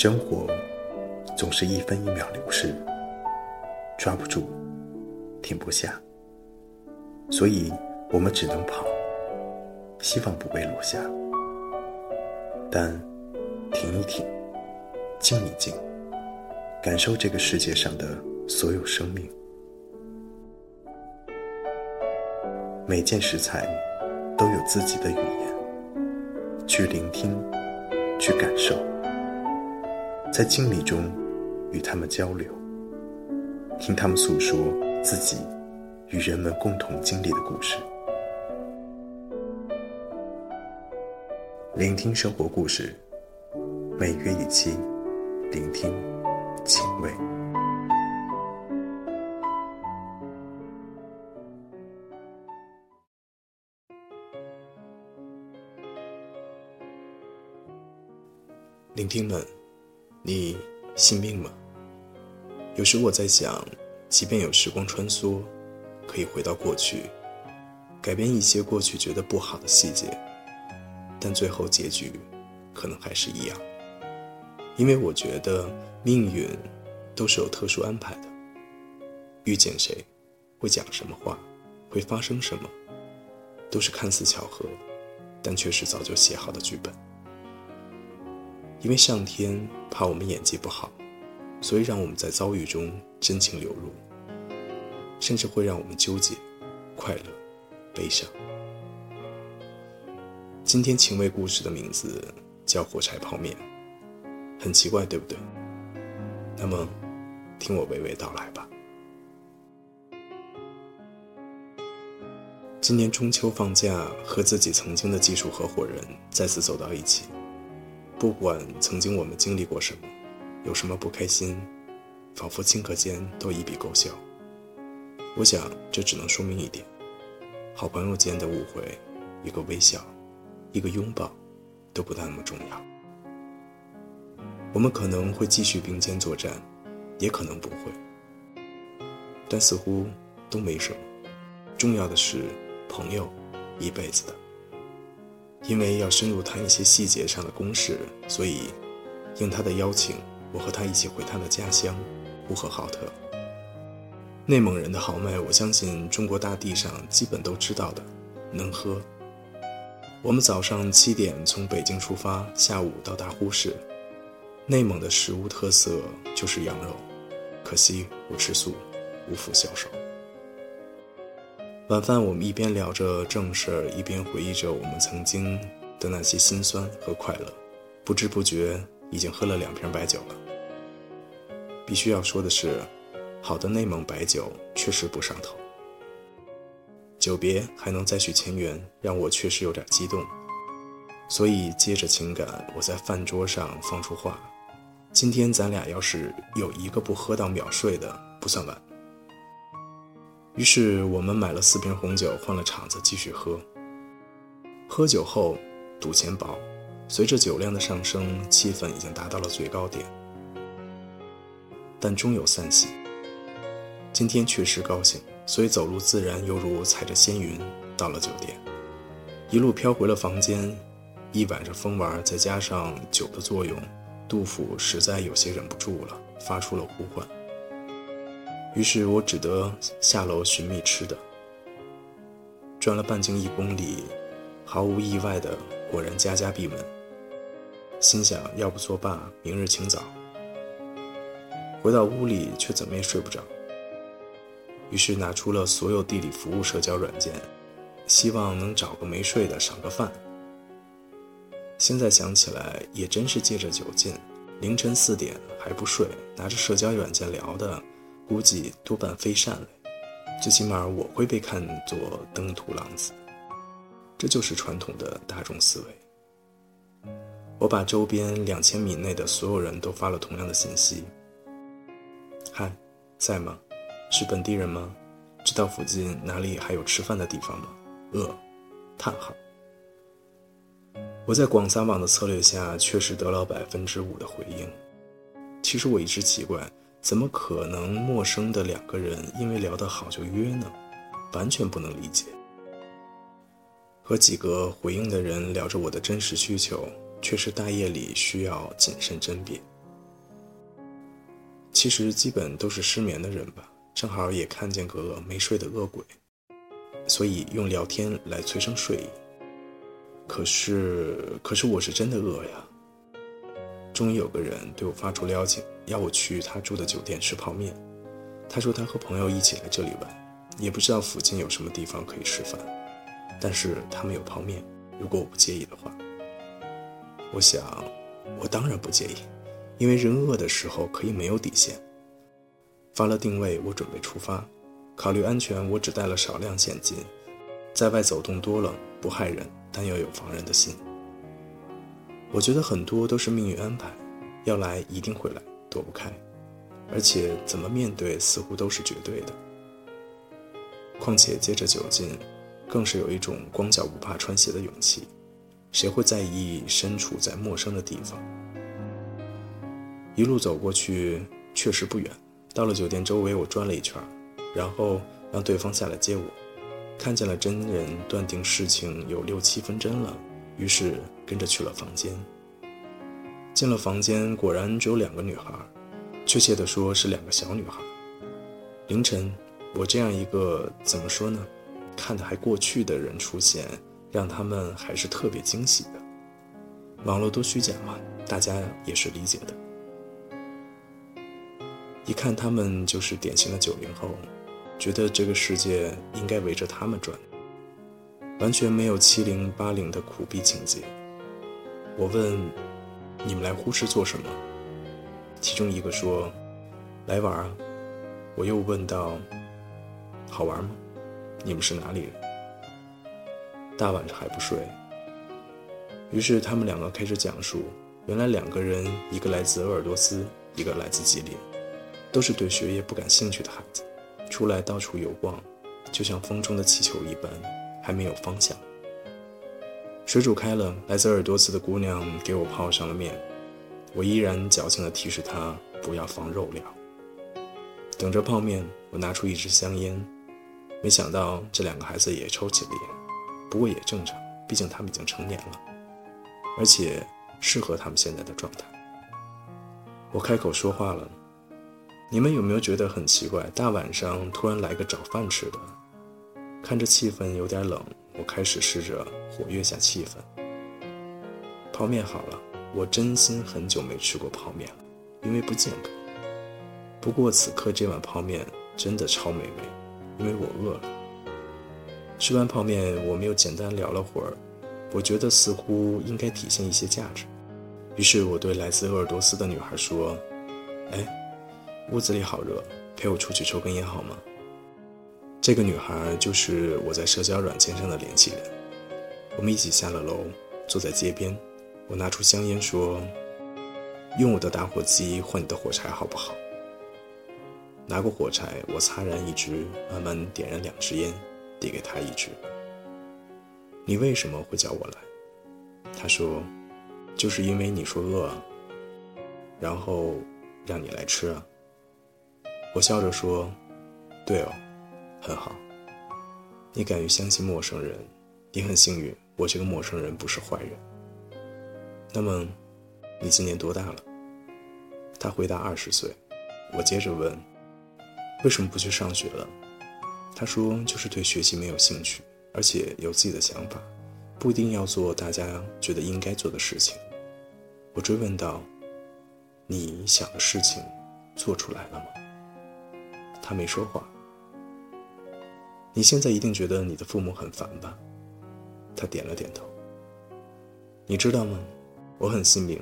生活总是一分一秒流逝，抓不住，停不下，所以我们只能跑，希望不被落下。但停一停，静一静，感受这个世界上的所有生命。每件食材都有自己的语言，去聆听，去感受。在经历中与他们交流，听他们诉说自己与人们共同经历的故事，聆听生活故事，每月一期，聆听，请味。聆听们。你信命吗？有时我在想，即便有时光穿梭，可以回到过去，改变一些过去觉得不好的细节，但最后结局可能还是一样。因为我觉得命运都是有特殊安排的，遇见谁，会讲什么话，会发生什么，都是看似巧合，但却是早就写好的剧本。因为上天怕我们演技不好，所以让我们在遭遇中真情流露，甚至会让我们纠结、快乐、悲伤。今天情味故事的名字叫火柴泡面，很奇怪，对不对？那么，听我娓娓道来吧。今年中秋放假，和自己曾经的技术合伙人再次走到一起。不管曾经我们经历过什么，有什么不开心，仿佛顷刻间都一笔勾销。我想，这只能说明一点：好朋友间的误会，一个微笑，一个拥抱，都不那么重要。我们可能会继续并肩作战，也可能不会，但似乎都没什么。重要的是，朋友，一辈子的。因为要深入谈一些细节上的公事，所以应他的邀请，我和他一起回他的家乡呼和浩特。内蒙人的豪迈，我相信中国大地上基本都知道的，能喝。我们早上七点从北京出发，下午到达呼市。内蒙的食物特色就是羊肉，可惜我吃素，无福消受。晚饭，我们一边聊着正事儿，一边回忆着我们曾经的那些辛酸和快乐。不知不觉，已经喝了两瓶白酒了。必须要说的是，好的内蒙白酒确实不上头。久别还能再续前缘，让我确实有点激动。所以接着情感，我在饭桌上放出话：今天咱俩要是有一个不喝到秒睡的，不算晚。于是我们买了四瓶红酒，换了场子继续喝。喝酒后赌钱薄，随着酒量的上升，气氛已经达到了最高点。但终有散席。今天确实高兴，所以走路自然犹如踩着仙云到了酒店，一路飘回了房间。一晚上疯玩，再加上酒的作用，杜甫实在有些忍不住了，发出了呼唤。于是我只得下楼寻觅吃的。转了半径一公里，毫无意外的，果然家家闭门。心想，要不作罢，明日清早。回到屋里，却怎么也睡不着。于是拿出了所有地理服务社交软件，希望能找个没睡的赏个饭。现在想起来，也真是借着酒劲，凌晨四点还不睡，拿着社交软件聊的。估计多半非善类，最起码我会被看作登徒浪子。这就是传统的大众思维。我把周边两千米内的所有人都发了同样的信息：“嗨，在吗？是本地人吗？知道附近哪里还有吃饭的地方吗？”饿？叹号。我在广撒网的策略下，确实得了百分之五的回应。其实我一直奇怪。怎么可能陌生的两个人因为聊得好就约呢？完全不能理解。和几个回应的人聊着我的真实需求，却是大夜里需要谨慎甄别。其实基本都是失眠的人吧，正好也看见个没睡的恶鬼，所以用聊天来催生睡意。可是，可是我是真的饿呀。终于有个人对我发出邀请，要我去他住的酒店吃泡面。他说他和朋友一起来这里玩，也不知道附近有什么地方可以吃饭，但是他们有泡面，如果我不介意的话。我想，我当然不介意，因为人饿的时候可以没有底线。发了定位，我准备出发。考虑安全，我只带了少量现金。在外走动多了，不害人。但要有防人的心。我觉得很多都是命运安排，要来一定会来，躲不开。而且怎么面对，似乎都是绝对的。况且接着酒劲，更是有一种光脚不怕穿鞋的勇气。谁会在意身处在陌生的地方？一路走过去，确实不远。到了酒店周围，我转了一圈，然后让对方下来接我。看见了真人，断定事情有六七分真了，于是跟着去了房间。进了房间，果然只有两个女孩，确切的说是两个小女孩。凌晨，我这样一个怎么说呢，看得还过去的人出现，让他们还是特别惊喜的。网络都虚假嘛，大家也是理解的。一看他们就是典型的九零后。觉得这个世界应该围着他们转，完全没有七零八零的苦逼情节。我问：“你们来呼市做什么？”其中一个说：“来玩啊。”我又问道：“好玩吗？你们是哪里人？”大晚上还不睡。于是他们两个开始讲述：原来两个人，一个来自鄂尔多斯，一个来自吉林，都是对学业不感兴趣的孩子。出来到处游逛，就像风中的气球一般，还没有方向。水煮开了，来自鄂尔多斯的姑娘给我泡上了面，我依然矫情地提示她不要放肉料。等着泡面，我拿出一支香烟，没想到这两个孩子也抽起了烟，不过也正常，毕竟他们已经成年了，而且适合他们现在的状态。我开口说话了。你们有没有觉得很奇怪？大晚上突然来个找饭吃的，看着气氛有点冷，我开始试着活跃下气氛。泡面好了，我真心很久没吃过泡面了，因为不健康。不过此刻这碗泡面真的超美味，因为我饿了。吃完泡面，我们又简单聊了会儿，我觉得似乎应该体现一些价值。于是我对来自鄂尔多斯的女孩说：“哎。”屋子里好热，陪我出去抽根烟好吗？这个女孩就是我在社交软件上的联系人。我们一起下了楼，坐在街边。我拿出香烟说：“用我的打火机换你的火柴好不好？”拿过火柴，我擦燃一支，慢慢点燃两支烟，递给她一支。你为什么会叫我来？她说：“就是因为你说饿，然后让你来吃啊。”我笑着说：“对哦，很好。你敢于相信陌生人，你很幸运。我这个陌生人不是坏人。那么，你今年多大了？”他回答：“二十岁。”我接着问：“为什么不去上学了？”他说：“就是对学习没有兴趣，而且有自己的想法，不一定要做大家觉得应该做的事情。”我追问道：“你想的事情做出来了吗？”他没说话。你现在一定觉得你的父母很烦吧？他点了点头。你知道吗？我很幸运，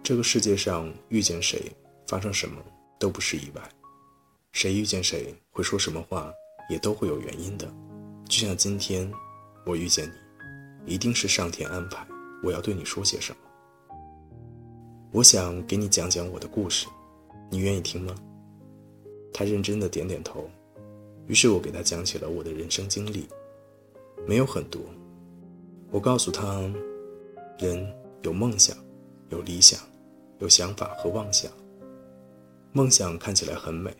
这个世界上遇见谁，发生什么都不是意外。谁遇见谁，会说什么话，也都会有原因的。就像今天，我遇见你，一定是上天安排。我要对你说些什么？我想给你讲讲我的故事，你愿意听吗？他认真的点点头，于是我给他讲起了我的人生经历，没有很多。我告诉他，人有梦想，有理想，有想法和妄想。梦想看起来很美，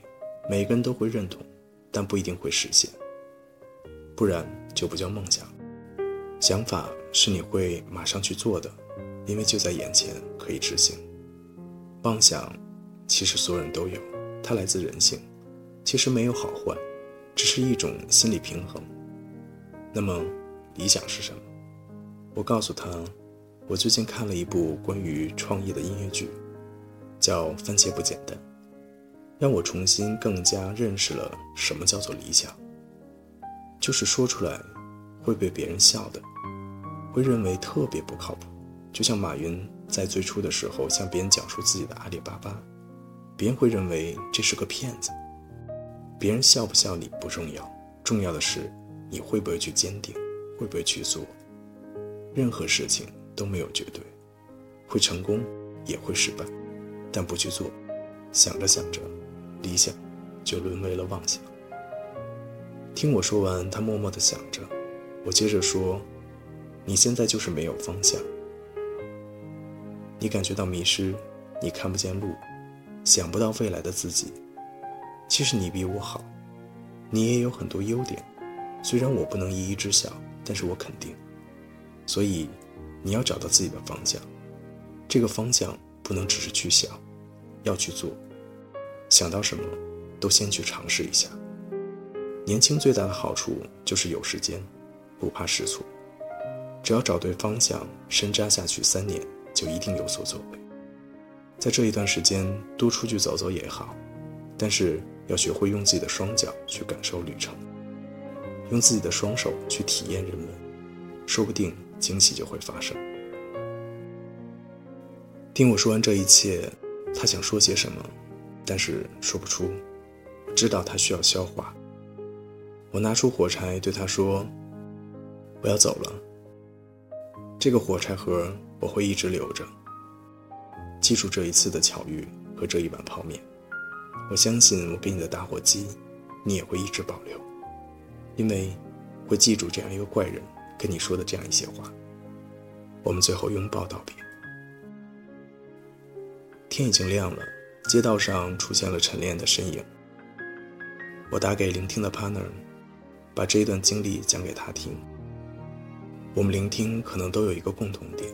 每个人都会认同，但不一定会实现，不然就不叫梦想。想法是你会马上去做的，因为就在眼前可以执行。妄想。其实所有人都有，它来自人性。其实没有好坏，只是一种心理平衡。那么，理想是什么？我告诉他，我最近看了一部关于创业的音乐剧，叫《番茄不简单》，让我重新更加认识了什么叫做理想。就是说出来会被别人笑的，会认为特别不靠谱。就像马云在最初的时候向别人讲述自己的阿里巴巴，别人会认为这是个骗子。别人笑不笑你不重要，重要的是你会不会去坚定，会不会去做。任何事情都没有绝对，会成功也会失败，但不去做，想着想着，理想就沦为了妄想。听我说完，他默默地想着，我接着说：“你现在就是没有方向，你感觉到迷失，你看不见路，想不到未来的自己。”其实你比我好，你也有很多优点，虽然我不能一一知晓，但是我肯定。所以，你要找到自己的方向，这个方向不能只是去想，要去做。想到什么，都先去尝试一下。年轻最大的好处就是有时间，不怕试错。只要找对方向，深扎下去三年，就一定有所作为。在这一段时间，多出去走走也好，但是。要学会用自己的双脚去感受旅程，用自己的双手去体验人文，说不定惊喜就会发生。听我说完这一切，他想说些什么，但是说不出，知道他需要消化。我拿出火柴对他说：“我要走了，这个火柴盒我会一直留着，记住这一次的巧遇和这一碗泡面。”我相信我给你的打火机，你也会一直保留，因为会记住这样一个怪人跟你说的这样一些话。我们最后拥抱道别。天已经亮了，街道上出现了晨练的身影。我打给聆听的 partner，把这一段经历讲给他听。我们聆听可能都有一个共同点，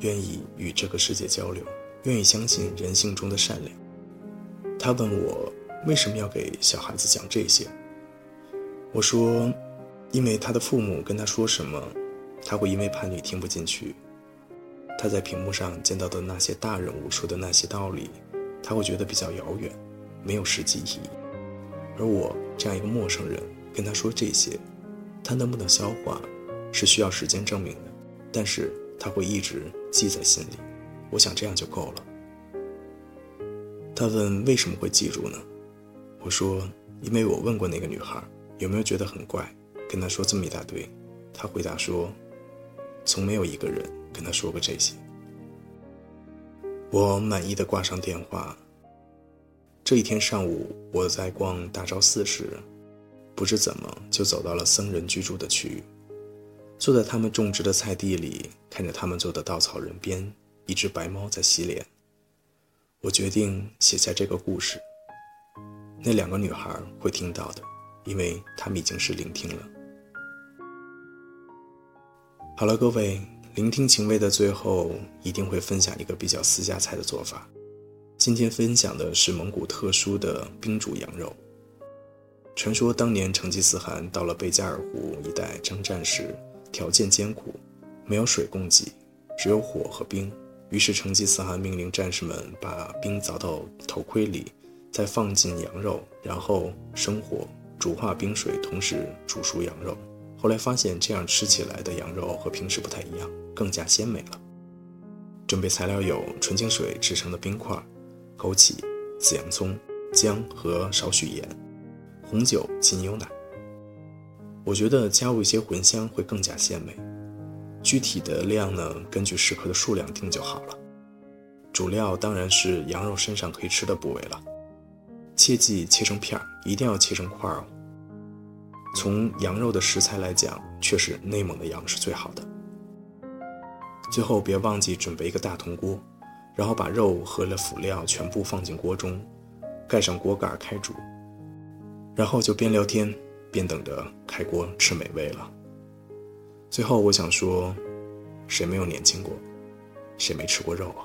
愿意与这个世界交流，愿意相信人性中的善良。他问我为什么要给小孩子讲这些？我说，因为他的父母跟他说什么，他会因为叛逆听不进去。他在屏幕上见到的那些大人物说的那些道理，他会觉得比较遥远，没有实际意义。而我这样一个陌生人跟他说这些，他能不能消化，是需要时间证明的。但是他会一直记在心里，我想这样就够了。他问：“为什么会记住呢？”我说：“因为我问过那个女孩有没有觉得很怪，跟她说这么一大堆。她回答说，从没有一个人跟她说过这些。”我满意的挂上电话。这一天上午，我在逛大昭寺时，不知怎么就走到了僧人居住的区域，坐在他们种植的菜地里，看着他们做的稻草人边，一只白猫在洗脸。我决定写下这个故事，那两个女孩会听到的，因为她们已经是聆听了。好了，各位，聆听情味的最后一定会分享一个比较私家菜的做法。今天分享的是蒙古特殊的冰煮羊肉。传说当年成吉思汗到了贝加尔湖一带征战时，条件艰苦，没有水供给，只有火和冰。于是成吉思汗命令战士们把冰凿到头盔里，再放进羊肉，然后生火煮化冰水，同时煮熟羊肉。后来发现这样吃起来的羊肉和平时不太一样，更加鲜美了。准备材料有纯净水制成的冰块、枸杞、紫洋葱、姜和少许盐、红酒及牛奶。我觉得加入一些茴香会更加鲜美。具体的量呢，根据食客的数量定就好了。主料当然是羊肉身上可以吃的部位了，切记切成片儿，一定要切成块哦。从羊肉的食材来讲，确实内蒙的羊是最好的。最后别忘记准备一个大铜锅，然后把肉和了辅料全部放进锅中，盖上锅盖开煮，然后就边聊天边等着开锅吃美味了。最后，我想说，谁没有年轻过？谁没吃过肉啊？